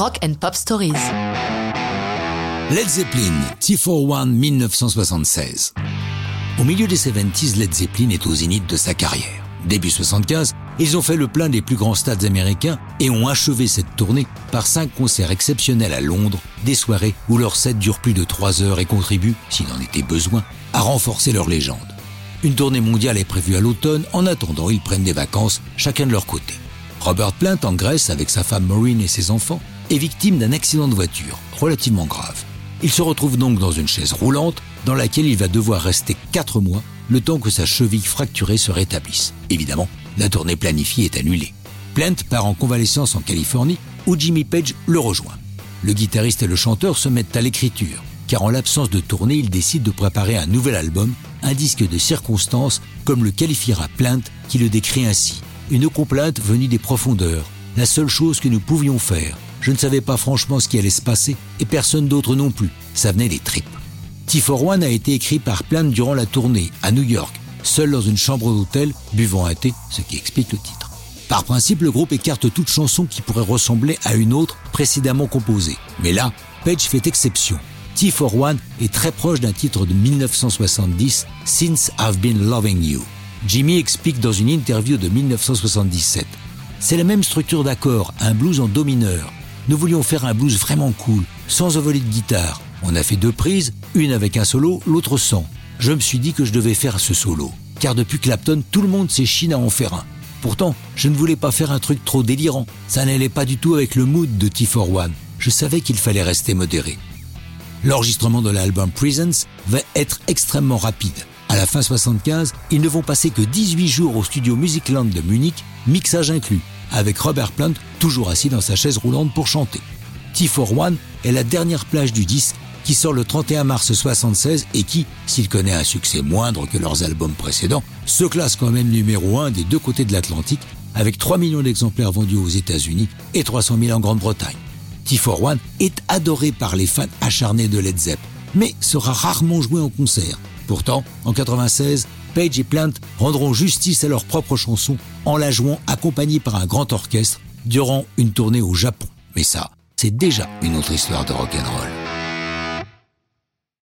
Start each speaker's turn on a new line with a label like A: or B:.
A: Rock and Pop Stories.
B: Led Zeppelin, T41 1976. Au milieu des 70s, Led Zeppelin est au zénith de sa carrière. Début 75, ils ont fait le plein des plus grands stades américains et ont achevé cette tournée par cinq concerts exceptionnels à Londres, des soirées où leur set dure plus de trois heures et contribue, s'il en était besoin, à renforcer leur légende. Une tournée mondiale est prévue à l'automne, en attendant ils prennent des vacances, chacun de leur côté. Robert Plant, en Grèce, avec sa femme Maureen et ses enfants, est victime d'un accident de voiture, relativement grave. Il se retrouve donc dans une chaise roulante dans laquelle il va devoir rester 4 mois le temps que sa cheville fracturée se rétablisse. Évidemment, la tournée planifiée est annulée. Plant part en convalescence en Californie où Jimmy Page le rejoint. Le guitariste et le chanteur se mettent à l'écriture, car en l'absence de tournée, ils décident de préparer un nouvel album, un disque de circonstances, comme le qualifiera Plant, qui le décrit ainsi. Une complainte venue des profondeurs, la seule chose que nous pouvions faire. Je ne savais pas franchement ce qui allait se passer, et personne d'autre non plus. Ça venait des tripes. T41 a été écrit par Plant durant la tournée, à New York, seul dans une chambre d'hôtel, buvant un thé, ce qui explique le titre. Par principe, le groupe écarte toute chanson qui pourrait ressembler à une autre précédemment composée. Mais là, Page fait exception. T41 est très proche d'un titre de 1970, Since I've Been Loving You. Jimmy explique dans une interview de 1977. C'est la même structure d'accord, un blues en do mineur. Nous voulions faire un blues vraiment cool, sans voler de guitare. On a fait deux prises, une avec un solo, l'autre sans. Je me suis dit que je devais faire ce solo, car depuis Clapton, tout le monde s'échine à en faire un. Pourtant, je ne voulais pas faire un truc trop délirant. Ça n'allait pas du tout avec le mood de T41. Je savais qu'il fallait rester modéré. L'enregistrement de l'album Prisons va être extrêmement rapide. À la fin 75, ils ne vont passer que 18 jours au studio Musicland de Munich, mixage inclus, avec Robert Plant toujours assis dans sa chaise roulante pour chanter. T41 est la dernière plage du disque qui sort le 31 mars 76 et qui, s'il connaît un succès moindre que leurs albums précédents, se classe quand même numéro 1 des deux côtés de l'Atlantique avec 3 millions d'exemplaires vendus aux États-Unis et 300 000 en Grande-Bretagne. T41 est adoré par les fans acharnés de Led Zepp, mais sera rarement joué en concert. Pourtant, en 96, Page et Plant rendront justice à leur propre chanson en la jouant accompagnée par un grand orchestre durant une tournée au Japon. Mais ça, c'est déjà une autre histoire de rock'n'roll.